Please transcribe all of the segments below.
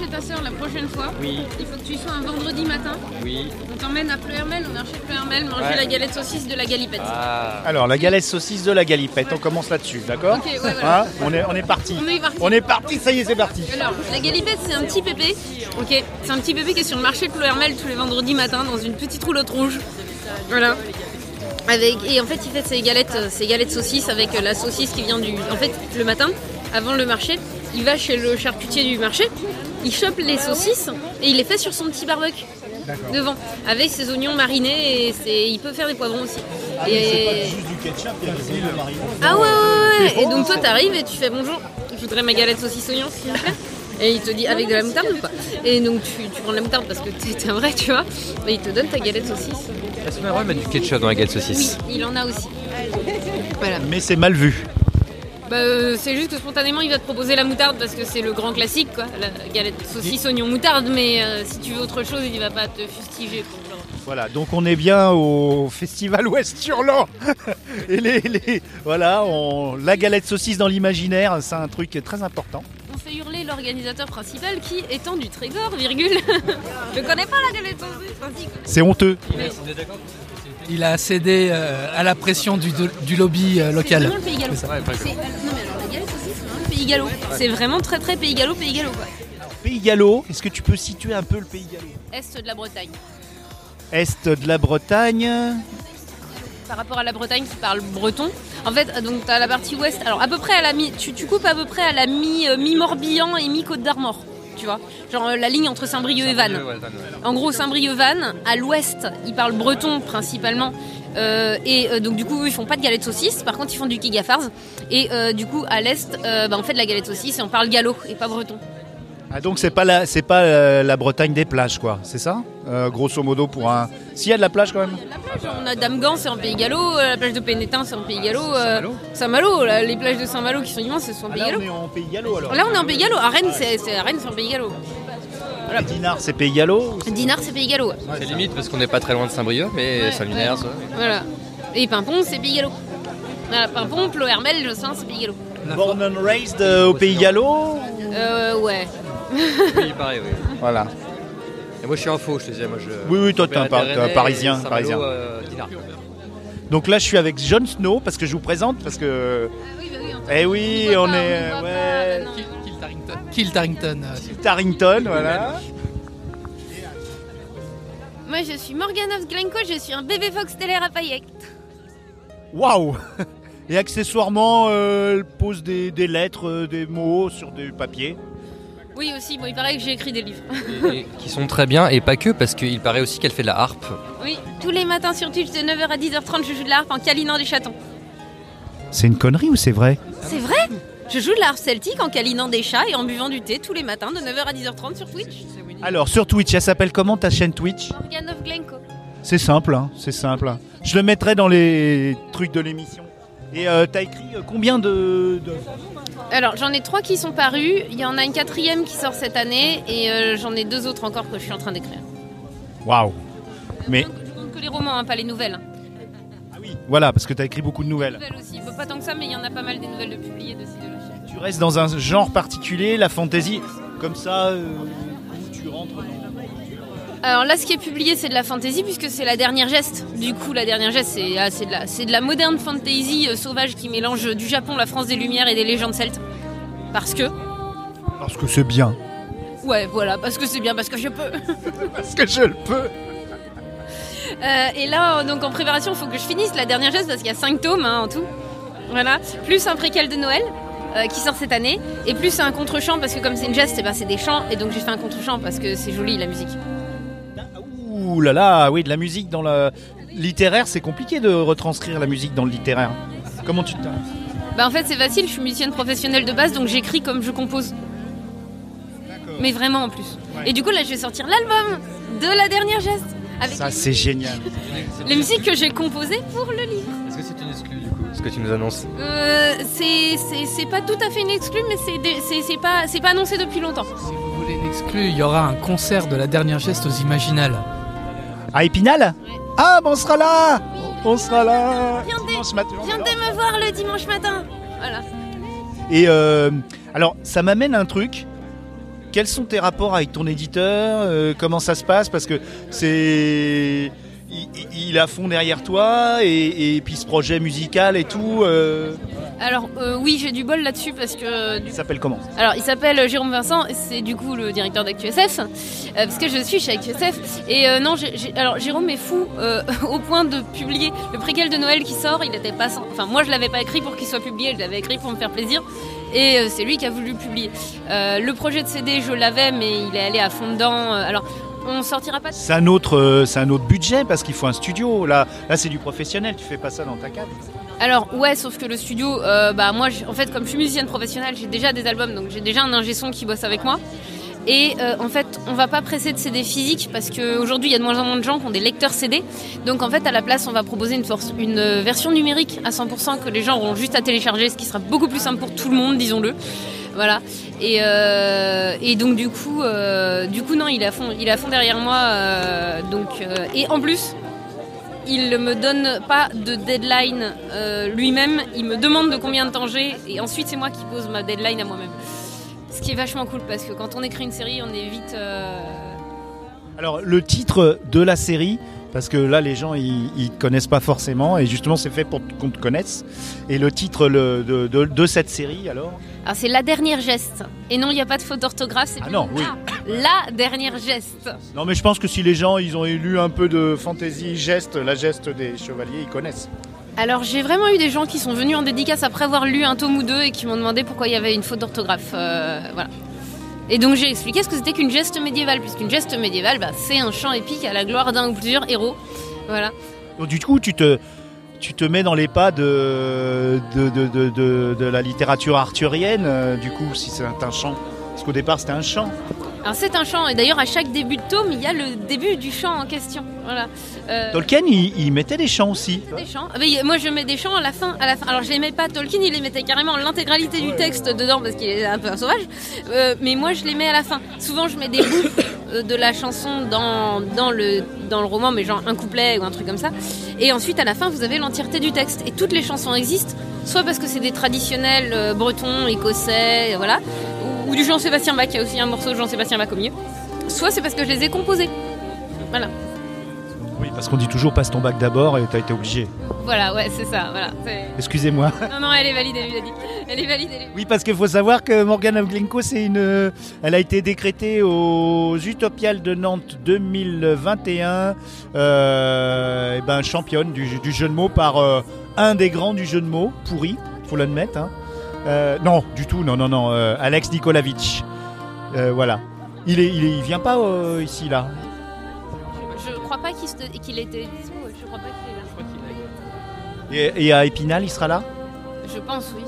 chez ta soeur la prochaine fois, oui, il faut que tu sois un vendredi matin. oui. On t'emmène à Pleuhermel, au marché de Pleuhermel, manger Ouais. la galette saucisse de la galipette. Ah. Alors, la galette saucisse de la galipette, on commence là-dessus, d'accord Ok, ouais, voilà. Hein on, est, on est parti. On est parti. On est parti, ça y est, c'est parti. Alors, la galipette, c'est un petit pépé. Ok, c'est un petit pépé qui est sur le marché de Pleuhermel tous les vendredis matins dans une petite roulotte rouge. Voilà. Avec, et en fait, il fait ses galettes, euh, ses galettes saucisses avec euh, la saucisse qui vient du. En fait, le matin, avant le marché, il va chez le charcutier du marché, il chope les saucisses et il les fait sur son petit barbecue devant, avec ses oignons marinés et ses- il peut faire des poivrons aussi. et... du ketchup, il y a aussi le marine. Ah ouais, ouais, ouais. Et donc toi t'arrives et tu fais bonjour, je voudrais ma galette saucisse oignon s'il vous plaît. Et il te dit avec de la moutarde ou pas? Et donc tu, tu prends de la moutarde parce que t'es un vrai, tu vois. Et il te donne ta galette saucisse. Est-ce qu'on a le droit de mettre du ketchup dans la galette Oui, saucisse il en a aussi. Voilà. Mais c'est mal vu. Bah, euh, c'est juste que spontanément il va te proposer la moutarde parce que c'est le grand classique quoi. La galette saucisse oignon moutarde. Mais euh, si tu veux autre chose, il va pas te fustiger. pour genre. Voilà, donc on est bien au festival Ouest Hurlant. Et les, les- voilà, on, la galette saucisse dans l'imaginaire, c'est un truc très important. On fait hurler l'organisateur principal qui étant du Trégor, virgule. je connais pas la galette saucisse. C'est honteux. Il a cédé euh, à la pression du, du lobby euh, C'est local. vraiment le pays gallo. C'est. Ouais, vraiment le pays gallo. C'est vraiment très très pays gallo, pays gallo quoi. Pays Gallo, est-ce que tu peux situer un peu le Pays Gallo? Est de la Bretagne. Est de la Bretagne? Par rapport à la Bretagne qui parle breton. En fait, donc t'as la partie ouest. Alors à peu près à la mi, tu, tu coupes à peu près à la mi, euh, mi-Morbihan et mi-Côte d'Armor. Tu vois, genre euh, la ligne entre Saint-Brieuc et Vannes. En gros, Saint-Brieuc-Vannes, à l'ouest, ils parlent breton principalement. Euh, et euh, donc, du coup, ils font pas de galette saucisse. Par contre, ils font du kigafars. Et euh, du coup, à l'est, bah, on fait de la galette saucisse et on parle gallo et pas breton. Ah donc c'est pas la c'est pas euh, la Bretagne des plages quoi, c'est ça? Euh, Grosso modo pour un. S'il y a de la plage quand même. La plage, on a Damgan, c'est en Pays Gallo. euh, La plage de Pénétin, c'est en Pays Gallo. euh, Saint-Malo, là, les plages de Saint-Malo qui sont immenses, sont en Ah, Pays là Gallo. on est en Pays Gallo alors. Là, on est en Pays Gallo. À Rennes, c'est c'est- à Rennes, c'est en Pays Gallo. Dinard c'est Pays Gallo ou c'est- Dinard, c'est Pays Gallo. ouais. C'est limite parce qu'on n'est pas très loin de Saint-Brieuc, mais Ouais, Saint-Lunaire, ouais. ça. Voilà. Et Pimpon, c'est Pays Gallo. Voilà, Pimpon, Plohermel, je sais, c'est Pays Gallo. Born and raised euh, au Pays Gallo Euh, ouais. Oui, pareil, oui. Voilà. Et moi, je suis un faux, je te disais. Moi, je... Oui, oui, toi, t'es un par- Parisien, Saint-Malo, Parisien. euh, Dinard. Donc là je suis avec Jon Snow parce que je vous présente parce que. oui, bah oui, Eh oui, voit on pas, est. ouais. Kill Tarrington. Kill Tarrington. euh, Tarrington, voilà. Moi, je suis Morgan of Glencoe, je suis un bébé fox stellaire à paillettes. Waouh Et accessoirement, euh, elle pose des, des lettres, euh, des mots sur du papier. Oui, aussi, bon, il paraît que j'ai écrit des livres. Et- qui sont très bien, et pas que, parce qu'il paraît aussi qu'elle fait de la harpe. Oui, tous les matins sur Twitch de 9h à 10h30, je joue de la harpe en câlinant des chatons. C'est une connerie ou c'est vrai C'est vrai Je joue de la harpe celtique en câlinant des chats et en buvant du thé tous les matins de 9h à 10h30 sur Twitch. Alors sur Twitch, elle s'appelle comment ta chaîne Twitch Morgan of Glencoe. C'est simple, hein, c'est simple. Je le mettrai dans les trucs de l'émission. Et euh, t'as écrit euh, combien de, de- Alors, j'en ai trois qui sont parus. Il y en a une quatrième qui sort cette année et euh, j'en ai deux autres encore que je suis en train d'écrire. Waouh Mais Je compte que les romans, hein, pas les nouvelles. hein. voilà, parce que t'as écrit beaucoup de Les nouvelles. nouvelles aussi. Bah, pas tant que ça, mais il y en a pas mal des nouvelles de publiées de. Tu restes dans un genre particulier, la fantasy, comme ça, euh, où tu rentres dans... Alors là, ce qui est publié, c'est de la fantasy puisque c'est la dernière geste. Du coup, la dernière geste, c'est ah, la- de la moderne fantasy euh, sauvage qui mélange du Japon, la France des Lumières et des légendes celtes. Parce que, Parce que c'est bien. ouais, voilà, parce que c'est bien, parce que je peux. Parce que je le peux. Euh, et là, donc en préparation, il faut que je finisse la dernière geste parce qu'il y a 5 tomes hein, en tout. Voilà. Plus un préquel de Noël euh, qui sort cette année. Et plus un contre-champ parce que comme c'est une geste, eh ben, c'est des chants. Et donc j'ai fait un contre-champ parce que c'est joli la musique. Ouh là là, oui, de la musique dans le littéraire, c'est compliqué de retranscrire la musique dans le littéraire. Comment tu te Bah en fait c'est facile, je suis musicienne professionnelle de base donc j'écris comme je compose. Mais vraiment en plus. Et du coup là je vais sortir l'album de la dernière geste. Avec Ça, c'est génial. les musiques que j'ai composées pour le livre. Est-ce que c'est une exclue, du coup Ce que tu nous annonces Euh, c'est- c'est c'est pas tout à fait une exclue mais c'est des- c'est c'est pas, c'est pas annoncé depuis longtemps. Si vous voulez l'exclu, il y aura un concert de la dernière geste aux Imaginales. À Épinal? Ouais. Ah, ben on sera là On sera là matin. Viens de me voir le dimanche matin. Voilà. Et euh, Alors, ça m'amène à un truc. Quels sont tes rapports avec ton éditeur? Euh, Comment ça se passe? Parce que c'est. Il, il à fond derrière toi et, et puis ce projet musical et tout. euh, Alors euh, oui, j'ai du bol là-dessus parce que du il s'appelle comment? Alors, il s'appelle Jérôme Vincent, c'est du coup le directeur d'ActuSF, euh, parce que je suis chez ActuSF. Et euh, non, alors Jérôme est fou au point de publier le préquel de Noël qui sort. Il était pas, sans- enfin moi je l'avais pas écrit pour qu'il soit publié, je l'avais écrit pour me faire plaisir. Et c'est lui qui a voulu le publier. Le projet de CD, je l'avais, mais il est allé à fond dedans. Alors, on sortira pas. de- C'est un autre, euh, c'est un autre budget parce qu'il faut un studio. Là, là, c'est du professionnel. Tu fais pas ça dans ta cave. Alors ouais, sauf que le studio, euh, bah moi, en fait, comme je suis musicienne professionnelle, j'ai déjà des albums, donc j'ai déjà un ingé son qui bosse avec moi. Et euh, en fait, on va pas presser de CD physique parce qu'aujourd'hui, il y a de moins en moins de gens qui ont des lecteurs CD. Donc en fait, à la place, on va proposer une, force, une version numérique à 100% que les gens auront juste à télécharger, ce qui sera beaucoup plus simple pour tout le monde, disons-le. Voilà. Et, euh, et donc du coup, euh, du coup non, il à fond, il à fond derrière moi. euh, donc et en plus, il me donne pas de deadline lui-même. Il me demande de combien de temps j'ai et ensuite c'est moi qui pose ma deadline à moi-même. Ce qui est vachement cool parce que quand on écrit une série, on est vite. Alors, le titre de la série, parce que là, les gens, ils, connaissent pas forcément, et justement, c'est fait pour qu'on te connaisse. Et le titre le- de, de- de cette série, alors Alors c'est la dernière geste. Et non, il n'y a pas de faute d'orthographe. C'est Ah non, oui. la dernière geste. Non, mais je pense que si les gens, ils ont lu un peu de fantasy geste, la geste des chevaliers, ils connaissent. Alors j'ai vraiment eu des gens qui sont venus en dédicace après avoir lu un tome ou deux et qui m'ont demandé pourquoi il y avait une faute d'orthographe. euh, voilà. Et donc j'ai expliqué ce que c'était qu'une geste médiévale, puisqu'une geste médiévale, bah, c'est un chant épique à la gloire d'un ou plusieurs héros. Voilà. Donc, du coup, tu te, tu te mets dans les pas de, de, de, la littérature arthurienne, euh, du coup, si c'est un chant. Parce qu'au départ, c'était un chant. Alors c'est un chant, et d'ailleurs à chaque début de tome, il y a le début du chant en question. Voilà. Euh, Tolkien, il, il mettait des chants aussi. Des chants. Ah, mais moi je mets des chants à la fin. À la fin. Alors je les mets pas Tolkien, il les mettait carrément l'intégralité du texte dedans parce qu'il est un peu un sauvage. Euh, mais moi je les mets à la fin. Souvent je mets des bouts euh, de la chanson dans, dans, le, dans le roman, mais genre un couplet ou un truc comme ça. Et ensuite à la fin vous avez l'entièreté du texte. Et toutes les chansons existent, soit parce que c'est des traditionnels euh, bretons, écossais, voilà, ou, du Jean-Sébastien Bach, il y a aussi un morceau de Jean-Sébastien Bach au milieu. Soit c'est parce que je les ai composés. Voilà. Oui, parce qu'on dit toujours passe ton bac d'abord et t'as été obligé. Voilà, ouais, c'est ça. Voilà. Excusez-moi. Non, non, elle est valide, elle lui a dit. Elle est valide, elle est Oui, parce qu'il faut savoir que Morgane Glencoe, c'est une, elle a été décrétée aux Utopiales de Nantes 2021, euh, et ben championne du, du jeu de mots par euh, un des grands du jeu de mots, pourri, faut l'admettre. hein. Euh, non, du tout, non, non, non, euh, Alex Nikolavitch. Euh, voilà. Il est, il est, il vient pas euh, ici là. Je crois pas qu'il qu'il était je crois pas qu'il est là. Et, et à Épinal, il sera là? Je pense, oui.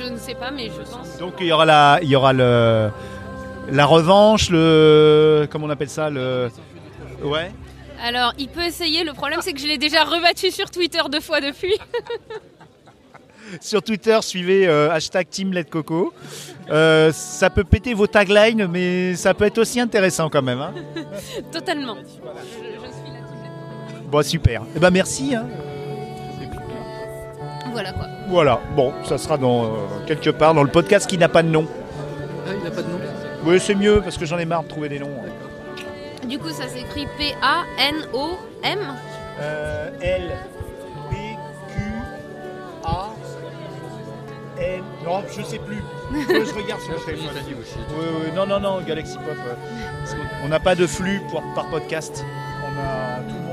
Je ne sais pas, mais je pense. Donc il y aura la, il y aura le, la revanche, le, comment on appelle ça, le, ouais. Alors, il peut essayer, le problème c'est que je l'ai déjà rebattu sur Twitter deux fois depuis. Sur Twitter, suivez euh, hashtag Team Lait de Coco. Euh, ça peut péter vos taglines, mais ça peut être aussi intéressant quand même. hein. Totalement. Je, je suis là. Bon, super. Eh ben merci. hein. Voilà quoi. Voilà. Bon, ça sera dans euh, quelque part dans le podcast qui n'a pas de nom. Ah, il n'a pas de nom. Oui, c'est mieux parce que j'en ai marre de trouver des noms. Du coup, ça s'écrit P-A-N-O-M. Euh, L Non, je sais plus. Faut que je regarde sur le téléphone. Oui, oui, non, non, non, Galaxy Pop. euh, parce qu'on- On n'a pas de flux pour- par podcast. On a tout le monde